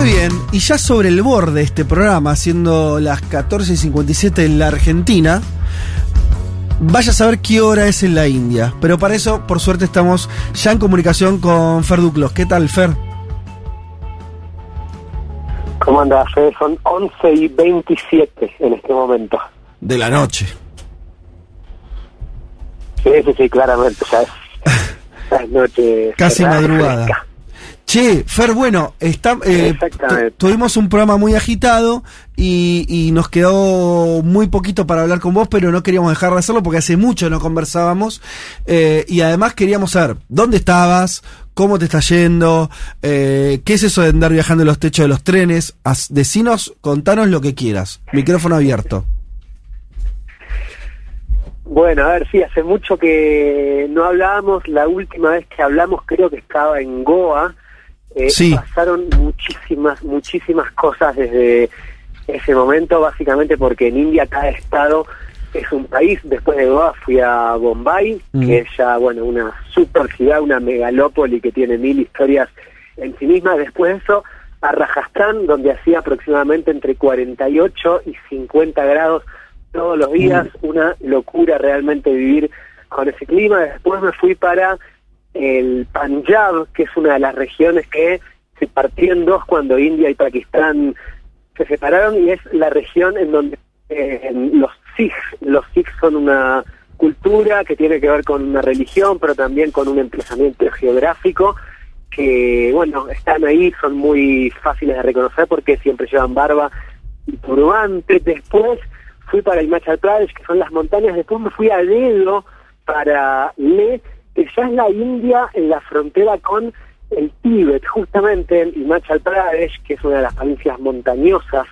Muy bien, y ya sobre el borde este programa, siendo las 14.57 en la Argentina, vaya a saber qué hora es en la India. Pero para eso, por suerte, estamos ya en comunicación con Fer Duclos. ¿Qué tal, Fer? ¿Cómo andas, Fede? Son 11 y 27 en este momento. De la noche. Sí, sí, sí, claramente. Ya es, ya es noche. Casi cerrada, madrugada. fresca. Che, Fer, bueno, está, eh, tuvimos un programa muy agitado y, y nos quedó muy poquito para hablar con vos, pero no queríamos dejar de hacerlo porque hace mucho no conversábamos eh, y además queríamos saber dónde estabas, cómo te está yendo, eh, qué es eso de andar viajando en los techos de los trenes, Haz- decinos, contanos lo que quieras, micrófono abierto. Bueno, a ver, sí, hace mucho que no hablábamos. La última vez que hablamos creo que estaba en Goa. Eh, Sí. Pasaron muchísimas, muchísimas cosas desde ese momento, básicamente porque en India cada estado es un país. Después de Goa fui a Bombay, Mm. que es ya, bueno, una super ciudad, una megalópoli que tiene mil historias en sí misma. Después de eso, a Rajasthan, donde hacía aproximadamente entre 48 y 50 grados todos los días, una locura realmente vivir con ese clima. Después me fui para el Punjab, que es una de las regiones que se partió en dos cuando India y Pakistán se separaron y es la región en donde eh, los Sikhs, los Sikhs son una cultura que tiene que ver con una religión, pero también con un emplazamiento geográfico que, bueno, están ahí, son muy fáciles de reconocer porque siempre llevan barba y turbante. Después fui para Himachal Pradesh, que son las montañas. Después me fui a dedo para Leh, ya es la India en la frontera con el Tíbet, justamente en Himachal Pradesh, que es una de las provincias montañosas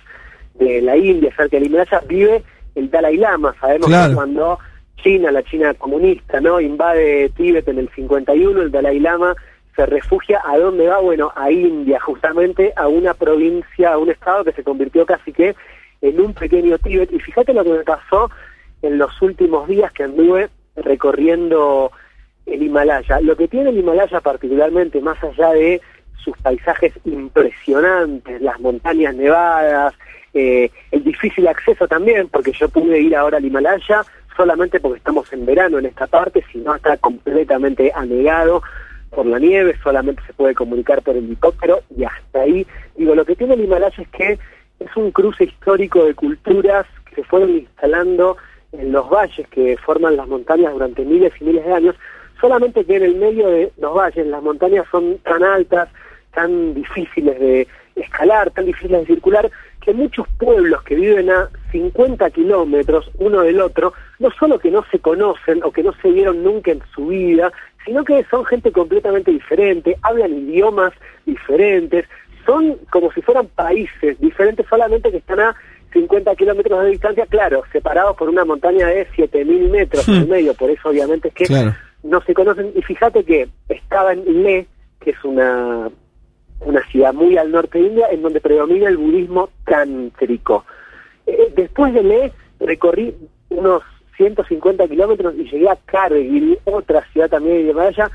de la India, cerca del Himalaya, vive el Dalai Lama. Sabemos Claro. que cuando China, la China comunista, no invade Tíbet en el 51, el Dalai Lama se refugia a dónde va, bueno, a India, justamente a una provincia, a un estado que se convirtió casi que en un pequeño Tíbet. Y fíjate lo que me pasó en los últimos días que anduve recorriendo el Himalaya. Lo que tiene el Himalaya particularmente, más allá de sus paisajes impresionantes, las montañas nevadas, eh, el difícil acceso también, porque yo pude ir ahora al Himalaya solamente porque estamos en verano en esta parte, si no está completamente anegado por la nieve, solamente se puede comunicar por helicóptero y hasta ahí. Digo, lo que tiene el Himalaya es que es un cruce histórico de culturas que se fueron instalando en los valles que forman las montañas durante miles y miles de años, solamente que en el medio de los valles las montañas son tan altas, tan difíciles de escalar, tan difíciles de circular, que muchos pueblos que viven a 50 kilómetros uno del otro, no solo que no se conocen o que no se vieron nunca en su vida, sino que son gente completamente diferente, hablan idiomas diferentes, son como si fueran países diferentes, solamente que están a 50 kilómetros de distancia, claro, separados por una montaña de 7.000 metros Hmm. en medio, por eso obviamente es que Claro. No se conocen. Y fíjate que estaba en Leh, que es una, una ciudad muy al norte de India, en donde predomina el budismo tántrico. Eh, después de Leh recorrí unos 150 kilómetros y llegué a Kargil, otra ciudad también de Himalaya,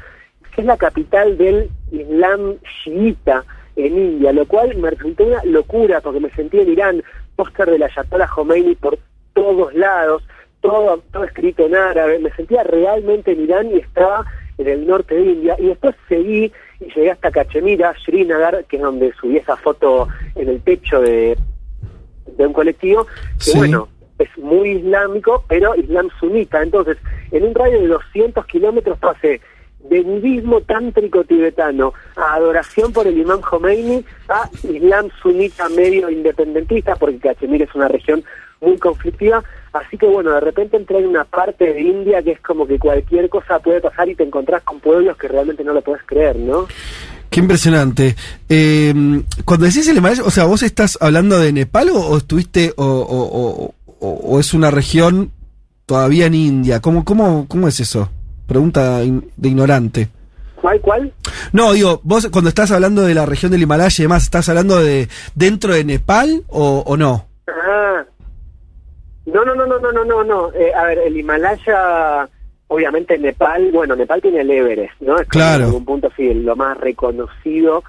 que es la capital del Islam chiita en India, lo cual me resultó una locura porque me sentí en Irán, póster del Ayatollah Khomeini por todos lados, todo, todo escrito en árabe, me sentía realmente en Irán y estaba en el norte de India y después seguí y llegué hasta Cachemira, Srinagar, que es donde subí esa foto en el techo de, de un colectivo, que Sí. bueno, es muy islámico, pero islam sunita. Entonces, en un radio de 200 kilómetros pasé de budismo tántrico tibetano a adoración por el imam Khomeini a islam sunita medio independentista, porque Cachemir es una región muy conflictiva. Así que bueno, de repente entré en una parte de India que es como que cualquier cosa puede pasar y te encontrás con pueblos que realmente no lo puedes creer, ¿no? Qué impresionante. Eh, cuando decís el Himalaya, o sea, ¿vos estás hablando de Nepal o, o estuviste, o, es una región todavía en India? ¿Cómo, cómo, cómo es eso? Pregunta de ignorante. ¿Cuál, cuál? No, digo, vos cuando estás hablando de la región del Himalaya y demás, ¿estás hablando de dentro de Nepal o, o no? Ah. No, no, no, no, no, no, no, no. Eh, a ver, el Himalaya, obviamente Nepal, bueno, Nepal tiene el Everest, ¿no? Es Claro. En algún punto sí, lo más reconocido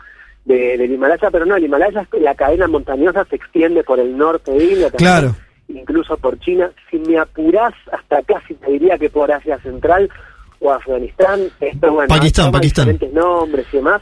de- del Himalaya, pero no, el Himalaya, es- la cadena montañosa se extiende por el norte de India, también, Claro. incluso por China. Si me apurás, hasta casi te diría que por Asia Central o Afganistán, esto, bueno, Pakistán, Pakistán. diferentes nombres y demás.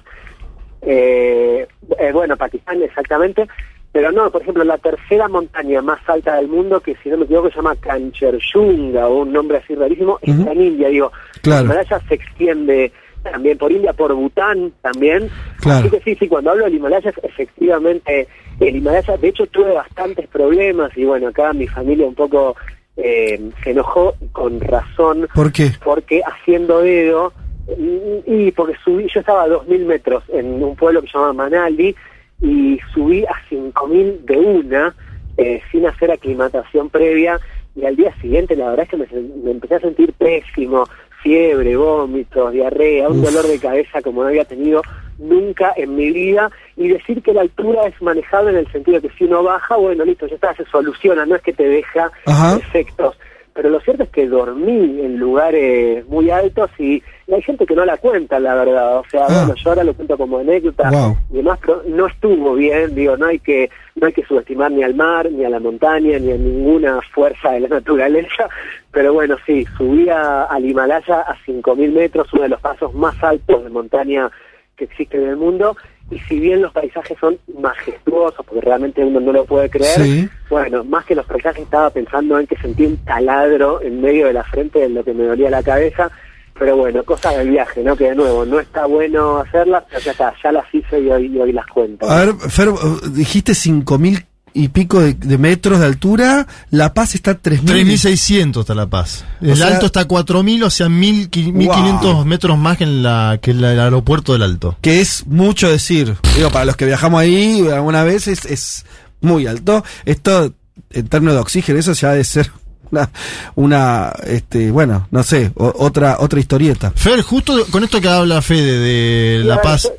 Eh, eh, bueno, Pakistán exactamente, pero no, por ejemplo, la tercera montaña más alta del mundo, que si no me equivoco se llama Kanchenjunga, o un nombre así rarísimo, Ujú. está en India, digo, Claro. el Himalaya se extiende también por India, por Bután también, Claro. así que sí, sí, cuando hablo del Himalaya, efectivamente, el Himalaya, de hecho tuve bastantes problemas, y bueno, acá mi familia un poco eh, se enojó, con razón, ¿Por qué? porque haciendo dedo y, y porque subí, yo estaba a 2.000 metros en un pueblo que se llama Manali y subí a 5.000 de una eh, sin hacer aclimatación previa y al día siguiente la verdad es que me, empecé a sentir pésimo, fiebre, vómitos, diarrea, un Uf. dolor de cabeza como no había tenido nunca en mi vida y decir que la altura es manejable en el sentido de que si uno baja, bueno, listo, ya está, se soluciona, no es que te deja Ajá. efectos. Pero lo cierto es que dormí en lugares muy altos y, y hay gente que no la cuenta, la verdad. O sea, Ah. bueno, yo ahora lo cuento como anécdota Wow. y demás, pero no estuvo bien. Digo, no hay que no hay que subestimar ni al mar, ni a la montaña, ni a ninguna fuerza de la naturaleza. Pero bueno, sí, subí a- al Himalaya a 5.000 metros, uno de los pasos más altos de montaña que existe en el mundo. Y si bien los paisajes son majestuosos, porque realmente uno no lo puede creer, Sí. bueno, más que los paisajes estaba pensando en que sentí un taladro en medio de la frente de lo que me dolía la cabeza. Pero bueno, cosas del viaje, ¿no? Que de nuevo, no está bueno hacerlas, pero ya está, ya las hice y hoy, y hoy las cuento. A ver, Fer, dijiste 5.000 y pico de, de metros de altura, La Paz está a 3.000. 3600 está La Paz. El sea- alto está a 4000, o sea, 1000 qui- 1500 metros más que en la que el aeropuerto del Alto. que es mucho decir. Digo, para los que viajamos ahí alguna vez es, es muy alto. Esto, en términos de oxígeno, eso ya ha de ser una, una este, bueno, no sé, o- otra, otra historieta. Fer, justo con esto que habla Fede de La Paz.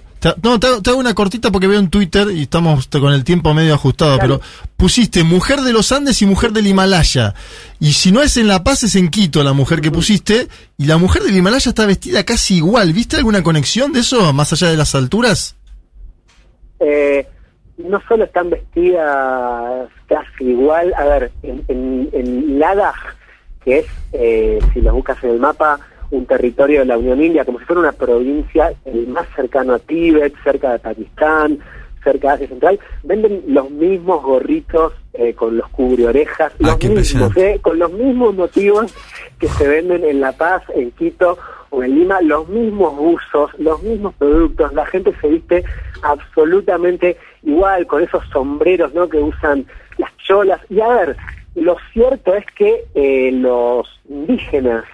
No, te, hago- te hago una cortita porque veo en Twitter y estamos con el tiempo medio ajustado, Claro. pero pusiste mujer de los Andes y mujer del Himalaya. Y si no es en La Paz, es en Quito la mujer que pusiste. Y la mujer del Himalaya está vestida casi igual. ¿Viste alguna conexión de eso, más allá de las alturas? Eh, no solo están vestidas casi igual, a ver, en, en, en Ladakh, que es, eh, si lo buscas en el mapa, un territorio de la Unión India, como si fuera una provincia, el más cercano a Tíbet, cerca de Pakistán, cerca de Asia Central, venden los mismos gorritos eh, con los cubreorejas, Ah, los mismos, eh, con los mismos motivos que se venden en La Paz, en Quito o en Lima, los mismos buzos, los mismos productos, la gente se viste absolutamente igual, con esos sombreros ¿no? que usan las cholas. Y a ver, lo cierto es que eh, los indígenas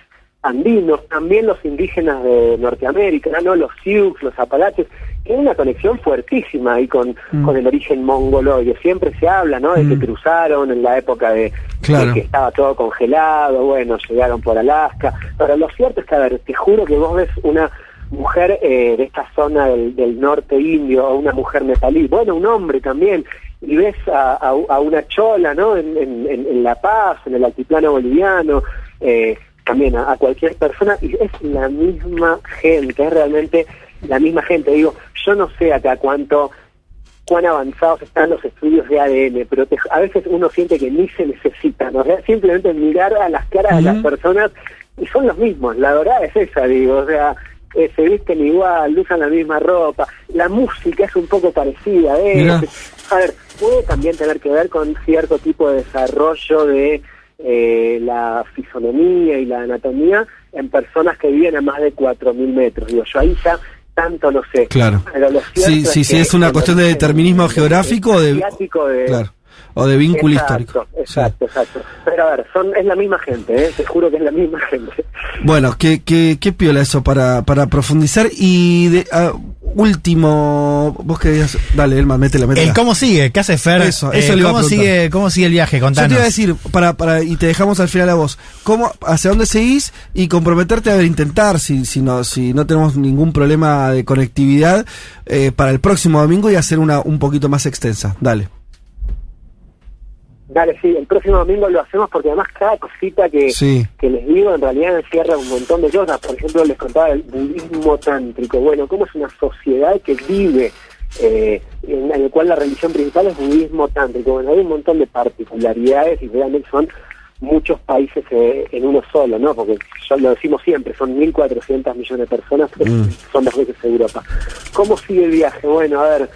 andinos, también los indígenas de Norteamérica, ¿no? los Sioux, los Apalaches, tienen una conexión fuertísima ahí con, Mm. con el origen mongoloide. Siempre se habla, ¿no? De que Mm. cruzaron en la época de, Claro. de que estaba todo congelado, bueno, llegaron por Alaska. Pero lo cierto es que, a ver, te juro que vos ves una mujer eh, de esta zona del, del norte indio o una mujer nepalí, bueno, un hombre también, y ves a, a- a una chola, ¿no? En- en- en La Paz, en el altiplano boliviano, eh, también a, a cualquier persona, y es la misma gente, es realmente la misma gente. Digo, yo no sé acá cuánto cuán avanzados están los estudios de ADN, pero te- a veces uno siente que ni se necesitan, o sea, simplemente mirar a las caras de las personas y son los mismos, la verdad es esa, digo, o sea, eh, se visten igual, usan la misma ropa, la música es un poco parecida, ¿eh? Mirá. A ver, puede también tener que ver con cierto tipo de desarrollo de eh, la fisonomía y la anatomía en personas que viven a más de 4.000 metros. Digo, yo ahí ya tanto no sé. Claro. Pero lo cierto Sí, sí, es sí, que es una cuestión de determinismo geográfico de- de- Claro. O de vínculo Exacto, histórico. Exacto, exacto. Pero a ver, son, es la misma gente, ¿eh? te juro que es la misma gente. Bueno, qué, qué, qué piola eso para, para profundizar. Y de, ah, último, vos querías. Dale, Elma, métela, métela. El cómo sigue, ¿qué hace Fer? Eso, eso Eh, le iba a ¿cómo, preguntar. sigue, ¿Cómo sigue el viaje? Yo Contanos. te iba a decir, para, para, y te dejamos al final a vos, ¿cómo, hacia dónde seguís y comprometerte a ver, intentar, si, si, no, si no tenemos ningún problema de conectividad, eh, para el próximo domingo y hacer una un poquito más extensa. Dale. Dale, sí, el próximo domingo lo hacemos porque además cada cosita que, Sí. que les digo en realidad encierra un montón de cosas. Por ejemplo, les contaba el budismo tántrico. Bueno, cómo es una sociedad que vive, eh, en, en el cual la religión principal es budismo tántrico. Bueno, hay un montón de particularidades y realmente son muchos países eh, en uno solo, ¿no? Porque ya lo decimos siempre, son 1.400 millones de personas, pero Mm. son dos veces Europa. ¿Cómo sigue el viaje? Bueno, a ver,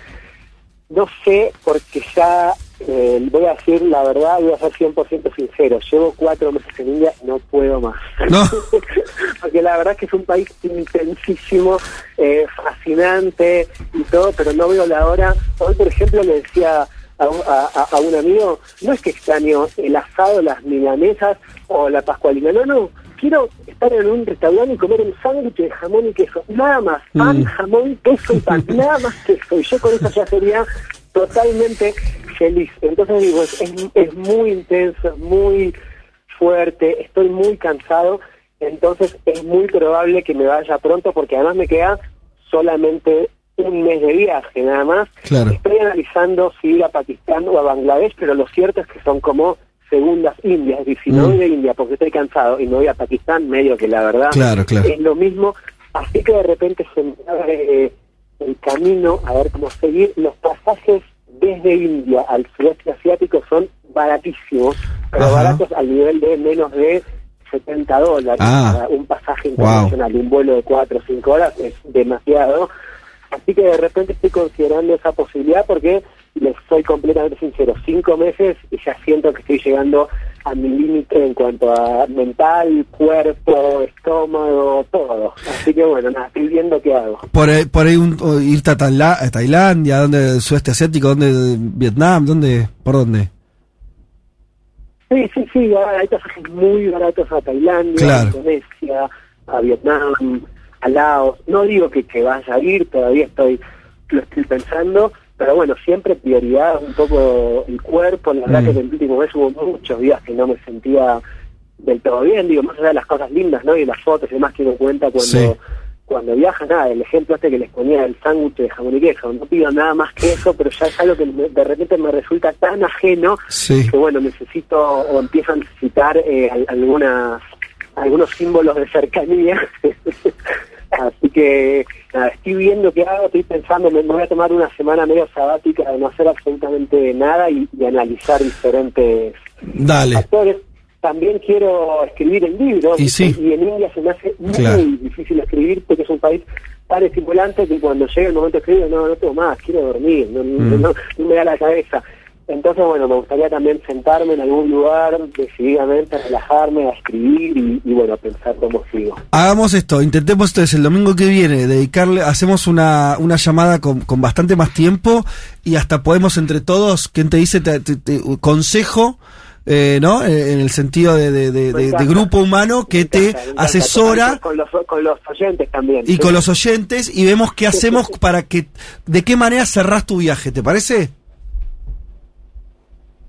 no sé, porque ya eh, voy a decir la verdad, voy a ser 100% sincero. Llevo cuatro meses en India, no puedo más. No. porque la verdad es que es un país intensísimo, eh, fascinante y todo, pero no veo la hora. Hoy, por ejemplo, le decía a, un- a- a- un amigo, no es que extraño el asado, las milanesas o la pascualina, no, no. Quiero estar en un restaurante y comer un sándwich de jamón y queso. Nada más. Pan, Mm. jamón, queso y pan. Nada más queso. Y yo con eso ya sería totalmente feliz. Entonces digo, es, es, es muy intenso, es muy fuerte, estoy muy cansado. Entonces es muy probable que me vaya pronto porque además me queda solamente un mes de viaje nada más. Claro. Estoy analizando si ir a Pakistán o a Bangladesh, pero lo cierto es que son como segundas Indias. Es decir, si no Mm. voy a India porque estoy cansado y no voy a Pakistán, medio que la verdad Claro, claro. es lo mismo. Así que de repente se me abre eh, el camino a ver cómo seguir. Los pasajes desde India al sudeste asiático son baratísimos, pero Ajá. baratos al nivel de menos de 70 dólares. Ah. para un pasaje Wow. internacional, un vuelo de 4 o 5 horas es demasiado. Así que de repente estoy considerando esa posibilidad porque les soy completamente sincero, cinco meses y ya siento que estoy llegando a mi límite en cuanto a mental, cuerpo, estómago, todo. Así que bueno, nada, estoy viendo qué hago. Por ahí, por ahí un- irte a, Taila- a Tailandia, ¿dónde? Sudeste asiático, ¿dónde? Vietnam, ¿dónde? ¿Por dónde? Sí, sí, sí, hay pasajes muy baratos a Tailandia, Claro. a Indonesia, a Vietnam, a Laos. No digo que, que vaya a ir, todavía estoy lo estoy pensando, pero bueno, siempre prioridad un poco el cuerpo. La verdad Mm. que en el último mes hubo muchos días que no me sentía del todo bien, digo, más allá de las cosas lindas, ¿no? Y las fotos y demás que uno cuenta cuando... Sí. Cuando viaja, nada, el ejemplo este que les ponía del sándwich de jamón y queso, no pido nada más que eso, pero ya es algo que me- de repente me resulta tan ajeno Sí. que bueno, necesito o empiezo a necesitar eh, al- algunas algunos símbolos de cercanía. Así que nada, estoy viendo qué hago, estoy pensando, me, voy a tomar una semana medio sabática de no hacer absolutamente nada y, y analizar diferentes Dale. factores. También quiero escribir el libro Y sí. y en India se me hace muy Claro. difícil escribir porque es un país tan estimulante que cuando llega el momento de escribir, no, no tengo más, quiero dormir, no, no- Mm. no- no me da la cabeza. Entonces, bueno, me gustaría también sentarme en algún lugar, decididamente, relajarme, a escribir y, y, bueno, a pensar cómo sigo. Hagamos esto, intentemos entonces el domingo que viene dedicarle, hacemos una, una llamada con, con bastante más tiempo y hasta podemos entre todos, ¿quién te dice? Te- te- te- consejo, eh, ¿no? Eh, En el sentido de, de- grupo humano que te encanta. asesora Con los, con los oyentes también. y Sí. con los oyentes y vemos qué hacemos para que, de qué manera cerrás tu viaje, ¿te parece?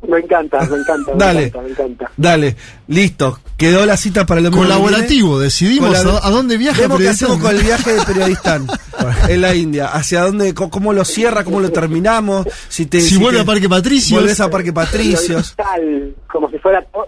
Me encanta, me encanta, me Dale. encanta, me encanta. Dale, listo, quedó la cita para el. Colaborativo, decidimos a, dónde viaja Vemos qué hacemos con el viaje de Periodistán en la India. Hacia dónde, cómo lo cierra, cómo lo terminamos. Si, te, Si vuelve te- a Parque Patricios. Volvés a Parque Patricios. digital, como si fuera to-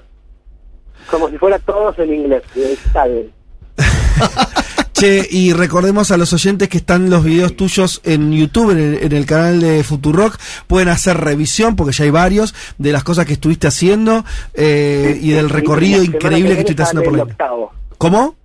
como si fuera todos en inglés, digital. Che, y recordemos a los oyentes que están los videos tuyos en YouTube, en el, en el canal de Futurock. Pueden hacer revisión, porque ya hay varios, de las cosas que estuviste haciendo eh, y del recorrido increíble que estuviste haciendo por la octavo. ¿Cómo?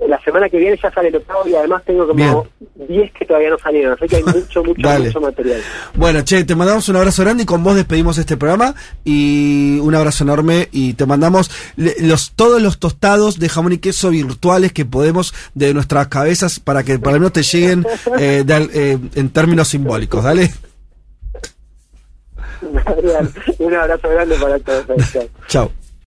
La semana que viene ya sale el octavo y además tengo como 10 que todavía no salieron, así que hay mucho, mucho, mucho material. Bueno, che, te mandamos un abrazo grande y con vos despedimos este programa y un abrazo enorme y te mandamos los todos los tostados de jamón y queso virtuales que podemos de nuestras cabezas para que para lo menos te lleguen eh, de eh, en términos simbólicos, ¿dale? Un abrazo grande para todos. Chao.